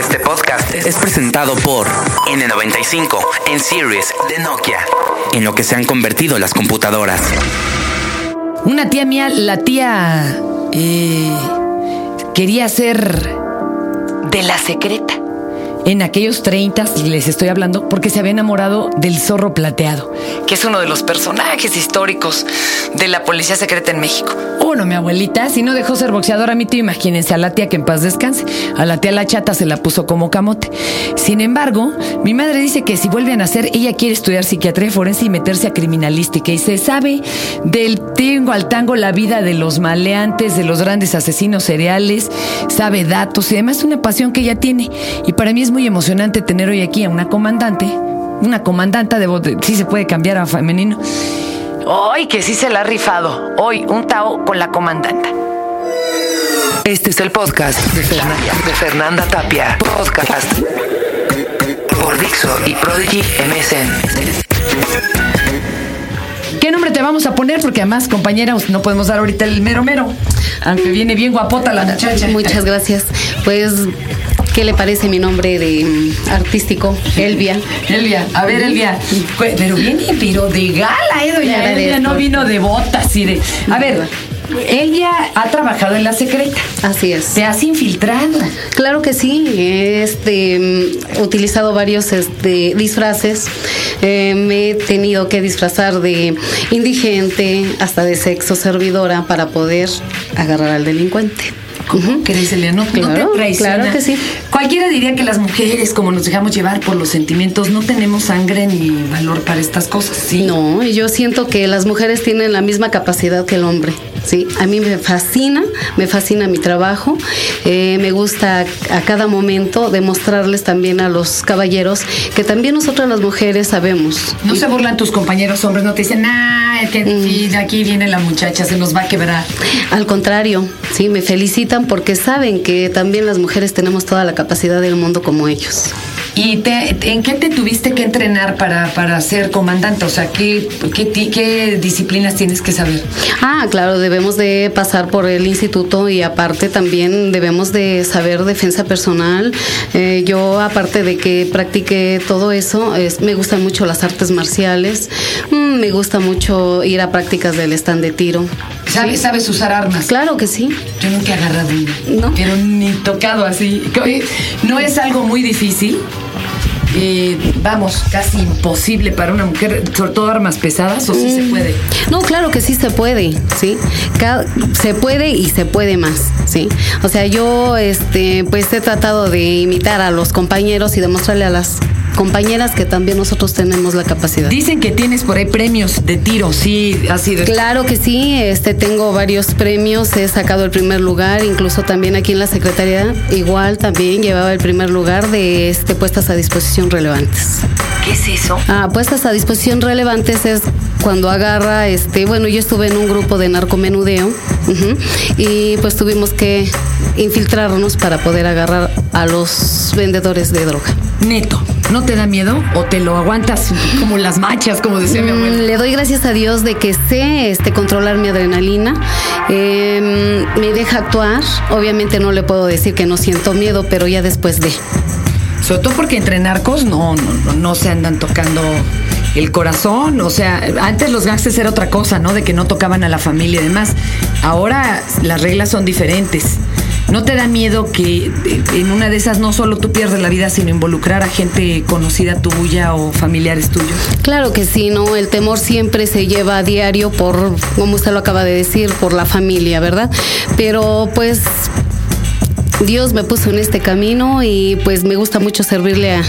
Este podcast es presentado por N95 en Series de Nokia, en lo que se han convertido las computadoras. Una tía mía, la tía, eh, quería ser de la secreta. En aquellos 30 les estoy hablando porque se había enamorado del zorro plateado, que es uno de los personajes históricos de la policía secreta en México. Uno, mi abuelita, si no dejó ser boxeadora a mi tío, imagínense a la tía que en paz descanse. A la tía la chata se la puso como camote. Sin embargo, mi madre dice que si vuelve a nacer, ella quiere estudiar psiquiatría forense y meterse a criminalística. Y se sabe del tingo al tango la vida de los maleantes, de los grandes asesinos seriales, sabe datos y además una pasión que ella tiene. Y para mí es muy emocionante tener hoy aquí a una comandante, una comandanta de voz, sí se puede cambiar a femenino. Hoy que sí se la ha rifado. Hoy un Tao con la comandanta. Este es el podcast de Fernanda, de Fernanda Tapia. Podcast por Dixo y Prodigy MSN. ¿Qué nombre te vamos a poner? Porque además, compañera, no podemos dar ahorita el mero mero. Aunque viene bien guapota la muchacha. Muchas gracias. Pues ¿Qué le parece mi nombre de mm, artístico? Elvia. Elvia, a ver, Elvia. Pero viene, pero de gala, ¿eh, doña Elvia? No vino de botas y de. A ver. Ella ha trabajado en la secreta. Así es. ¿Te has infiltrado? Claro que sí. Este, he utilizado varios este, disfraces. Eh, me he tenido que disfrazar de indigente, hasta de sexo servidora para poder agarrar al delincuente. No, claro, te Claro que sí. Cualquiera diría que las mujeres, como nos dejamos llevar por los sentimientos, no tenemos sangre ni valor para estas cosas, ¿sí? No, yo siento que las mujeres tienen la misma capacidad que el hombre. Sí, a mí me fascina, me fascina mi trabajo, eh, me gusta a cada momento demostrarles también a los caballeros que también nosotras las mujeres sabemos. No se burlan tus compañeros hombres, no te dicen, ah, que mm. aquí viene la muchacha, se nos va a quebrar. Al contrario, sí, me felicitan porque saben que también las mujeres tenemos toda la capacidad del mundo como ellos. ¿Y en qué te tuviste que entrenar para, para ser comandante? O sea, ¿qué, qué, disciplinas tienes que saber? Ah, claro, debemos de pasar por el instituto y aparte también debemos de saber defensa personal. Eh, yo, aparte de que practique todo eso, es, me gustan mucho las artes marciales, mm, me gusta mucho ir a prácticas del stand de tiro. ¿Sabes, ¿Sabes usar armas? Claro que sí. Yo nunca he agarrado una. No. Pero ni tocado así. No es algo muy difícil. Eh, vamos, casi imposible para una mujer, sobre todo armas pesadas, o sí se mm. puede? No, claro que sí se puede, ¿sí? se puede y se puede más, ¿sí? O sea, yo, este, pues he tratado de imitar a los compañeros y demostrarle a las compañeras que también nosotros tenemos la capacidad. Dicen que tienes por ahí premios de tiro, sí, ha sido. Claro que sí, este tengo varios premios, he sacado el primer lugar, incluso también aquí en la Secretaría, igual también llevaba el primer lugar de este puestas a disposición relevantes. ¿Qué es eso? Ah, puestas a disposición relevantes es cuando agarra, este, bueno, yo estuve en un grupo de narcomenudeo y pues tuvimos que infiltrarnos para poder agarrar a los vendedores de droga. Neto. ¿No te da miedo o te lo aguantas como las machas, como decía mi abuela? Mm, le doy gracias a Dios de que sé este, controlar mi adrenalina. Em, me deja actuar. Obviamente no le puedo decir que no siento miedo, pero ya después de. Sobre todo porque entre narcos no, no, no se andan tocando el corazón. O sea, antes los gangsters era otra cosa, ¿no? De que no tocaban a la familia y demás. Ahora las reglas son diferentes. ¿No te da miedo que eh, en una de esas no solo tú pierdes la vida, sino involucrar a gente conocida tuya o familiares tuyos? Claro que sí, ¿no? El temor siempre se lleva a diario por, como usted lo acaba de decir, por la familia, ¿verdad? Pero pues Dios me puso en este camino y pues me gusta mucho servirle a,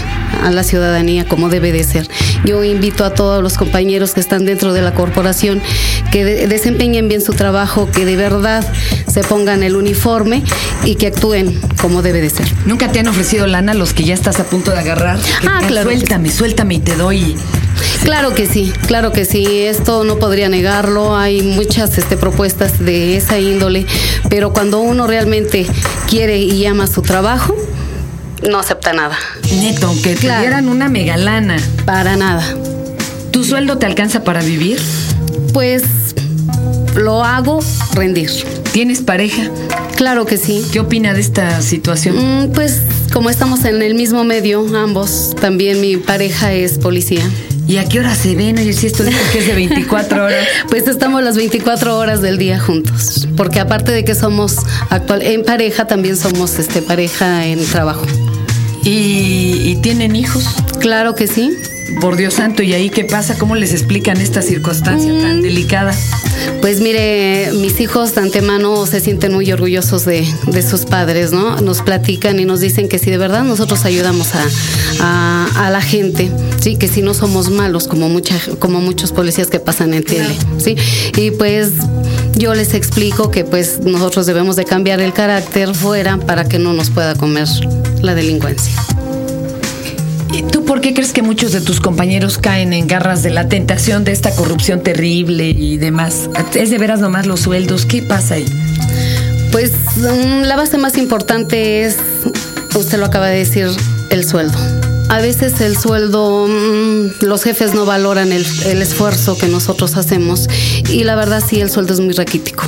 la ciudadanía como debe de ser. Yo invito a todos los compañeros que están dentro de la corporación que desempeñen bien su trabajo, que de verdad se pongan el uniforme y que actúen como debe de ser. ¿Nunca te han ofrecido lana los que ya estás a punto de agarrar? Ah, claro. Suéltame, suéltame y te doy. Claro que sí, claro que sí. Esto no podría negarlo. Hay muchas este, propuestas de esa índole, pero cuando uno realmente quiere y ama su trabajo, no acepta nada. Neto, aunque te dieran una megalana. Para nada. ¿Tu sueldo te alcanza para vivir? Pues lo hago rendir. ¿Tienes pareja? Claro que sí. ¿Qué opina de esta situación? Mm, pues como estamos en el mismo medio, ambos, también mi pareja es policía. ¿Y a qué hora se ven? Oye, si esto dice que es de 24 horas. Pues estamos las 24 horas del día juntos, porque aparte de que somos actual en pareja, también somos este pareja en trabajo. ¿Y, y tienen hijos? Claro que sí. Por Dios santo, ¿y ahí qué pasa? ¿Cómo les explican esta circunstancia tan delicada? Pues mire, mis hijos de antemano se sienten muy orgullosos de, de sus padres, ¿no? Nos platican y nos dicen que si de verdad nosotros ayudamos a, a- a la gente, sí, que si no somos malos como mucha, como muchos policías que pasan en tele, sí. Y pues yo les explico que pues nosotros debemos de cambiar el carácter fuera para que no nos pueda comer la delincuencia. ¿Y ¿Tú por qué crees que muchos de tus compañeros caen en garras de la tentación de esta corrupción terrible y demás? ¿Es de veras nomás los sueldos? ¿Qué pasa ahí? Pues mm, la base más importante es, usted lo acaba de decir, el sueldo. A veces el sueldo, mm, los jefes no valoran el, esfuerzo que nosotros hacemos y la verdad sí, el sueldo es muy raquítico.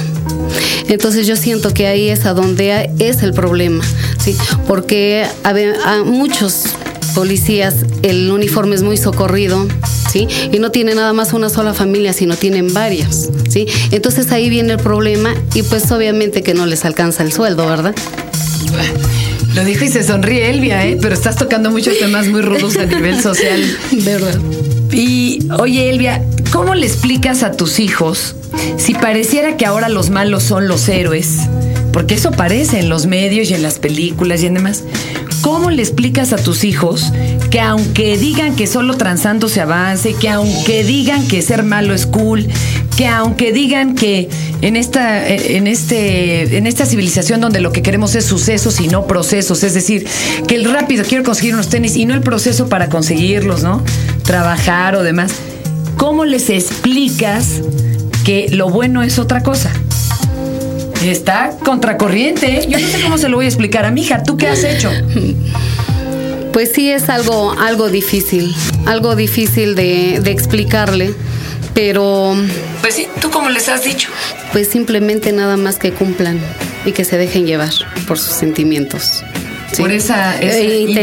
Entonces yo siento que ahí es a donde es el problema, ¿sí? Porque a muchos policías el uniforme es muy socorrido, ¿sí? Y no tiene nada más una sola familia, sino tienen varias, ¿sí? Entonces ahí viene el problema y pues obviamente que no les alcanza el sueldo, ¿verdad? Lo dijo y se sonríe Elvia, ¿eh? Pero estás tocando muchos temas muy rudos a nivel social. ¿Verdad? Y oye, Elvia, ¿cómo le explicas a tus hijos si pareciera que ahora los malos son los héroes? Porque eso parece en los medios y en las películas y en demás. ¿Cómo le explicas a tus hijos que aunque digan que solo transando se avance, que aunque digan que ser malo es cool, que aunque digan que en esta, en este, en esta civilización donde lo que queremos es sucesos y no procesos, es decir, que el rápido quiero conseguir unos tenis y no el proceso para conseguirlos, ¿no? Trabajar o demás. ¿Cómo les explicas que lo bueno es otra cosa? Está contracorriente. Yo no sé cómo se lo voy a explicar a mi hija. ¿Tú qué has hecho? Pues sí es algo, algo difícil, algo difícil de, de explicarle, pero Pues sí, ¿tú cómo les has dicho? pues simplemente nada más que cumplan y que se dejen llevar por sus sentimientos. Sí. Por esa- ese Eh, interno,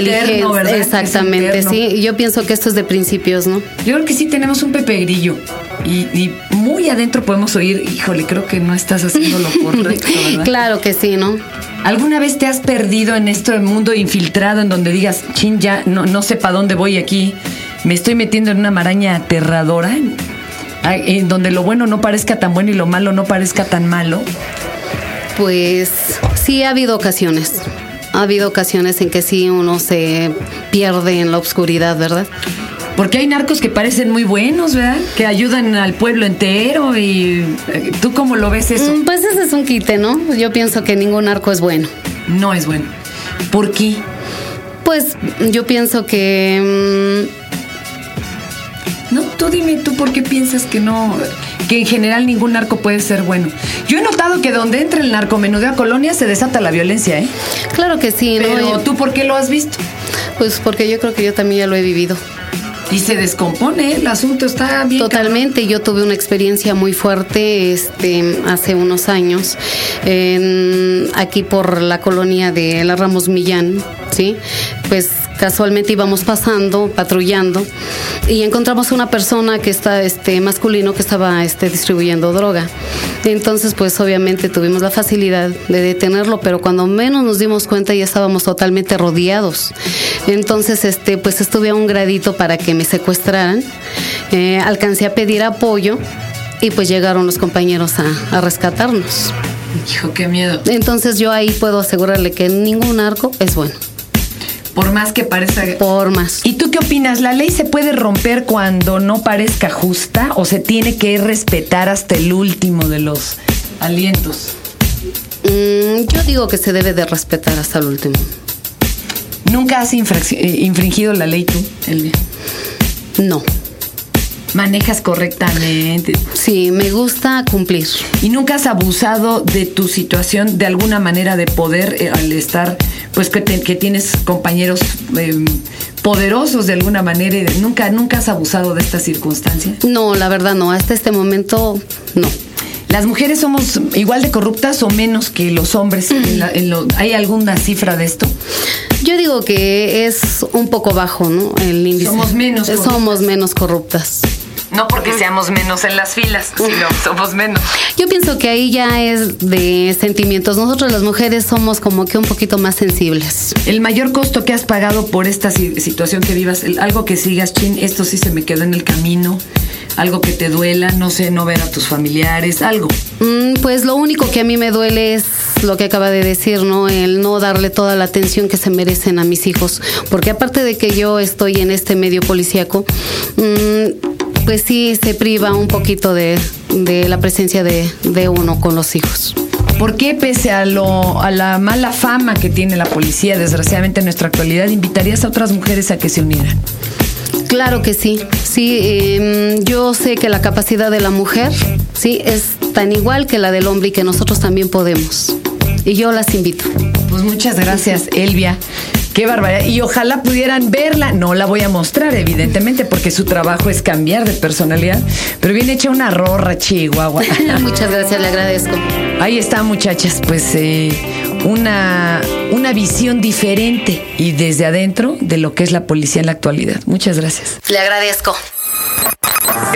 inteligencia, Exactamente, sí. Yo pienso que esto es de principios, ¿no? Yo creo que sí tenemos un Pepe Grillo. Y, y muy adentro podemos oír, híjole, creo que no estás haciendo lo correcto, ¿verdad? Claro que sí, ¿no? ¿Alguna vez te has perdido en este mundo infiltrado en donde digas, chin, ya no, no sé para dónde voy aquí? Me estoy metiendo en una maraña aterradora, en, en donde lo bueno no parezca tan bueno y lo malo no parezca tan malo. Pues sí ha habido ocasiones. Ha habido ocasiones en que sí uno se pierde en la oscuridad, ¿verdad? Porque hay narcos que parecen muy buenos, ¿verdad? Que ayudan al pueblo entero y eh, ¿tú cómo lo ves eso? Mm, Pues ese es un quite, ¿no? Yo pienso que ningún arco es bueno. No es bueno. ¿Por qué? Pues yo pienso que No, tú dime tú por qué piensas que no, que en general ningún narco puede ser bueno. Yo he notado que donde entra el narcomenudeo a colonia se desata la violencia, ¿eh? mm, claro que sí, ¿no? Pero Y- tú por qué lo has visto? Pues porque yo creo que yo también ya lo he vivido. Y se descompone, el asunto está bien. Totalmente, yo tuve una experiencia muy fuerte este, hace unos años en- aquí por la colonia de la Ramos Millán, ¿sí? Pues casualmente íbamos pasando, patrullando y encontramos una persona que está este masculino que estaba este distribuyendo droga. Entonces, pues obviamente tuvimos la facilidad de detenerlo, pero cuando menos nos dimos cuenta ya estábamos totalmente rodeados. Entonces, este, pues estuve a un gradito para que me secuestraran. Eh, alcancé a pedir apoyo y pues llegaron los compañeros a, a rescatarnos. Hijo, qué miedo. Entonces yo ahí puedo asegurarle que ningún arco es bueno, Por más que parezca... por más. ¿Y tú qué opinas? ¿La ley se puede romper cuando no parezca justa o se tiene que respetar hasta el último de los alientos? Mm, yo digo que se debe de respetar hasta el último. ¿Nunca has eh, infringido la ley tú, Elvia? No. Manejas correctamente. Sí, me gusta cumplir. ¿Y nunca has abusado de tu situación de alguna manera de poder eh, al estar, pues que, te- que tienes compañeros eh, poderosos de alguna manera? y de- ¿Nunca, ¿Nunca has abusado de esta circunstancia? No, la verdad no. Hasta este momento, no. ¿Las mujeres somos igual de corruptas o menos que los hombres? En la- en lo- ¿Hay alguna cifra de esto? Yo digo que es un poco bajo, ¿no? El índice. Somos menos corruptas. Somos menos corruptas. No porque seamos menos en las filas, sino somos menos. Yo pienso que ahí ya es de sentimientos. Nosotros las mujeres somos como que un poquito más sensibles. El mayor costo que has pagado por esta si- situación que vivas, algo que sigas, chin, esto sí se me quedó en el camino, algo que te duela, no sé, no ver a tus familiares, algo. Mm, Pues lo único que a mí me duele es lo que acaba de decir, ¿no? El no darle toda la atención que se merecen a mis hijos. Porque aparte de que yo estoy en este medio policíaco, mm, pues sí se priva un poquito de, de la presencia de, de uno con los hijos. ¿Por qué, pese a, lo, a la mala fama que tiene la policía, desgraciadamente en nuestra actualidad, invitarías a otras mujeres a que se unieran? Claro que sí, sí, eh, yo sé que la capacidad de la mujer, sí, es tan igual que la del hombre y que nosotros también podemos. Y yo las invito. Pues muchas gracias, Elvia. Qué barbaridad. Y ojalá pudieran verla. No la voy a mostrar, evidentemente, porque su trabajo es cambiar de personalidad. Pero viene hecha una rorra, Chihuahua. Muchas gracias, le agradezco. Ahí está, muchachas, pues eh, una, una visión diferente y desde adentro de lo que es la policía en la actualidad. Muchas gracias. Le agradezco.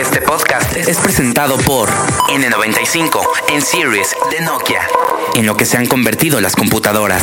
Este podcast es presentado por N95 en Series de Nokia, en lo que se han convertido las computadoras.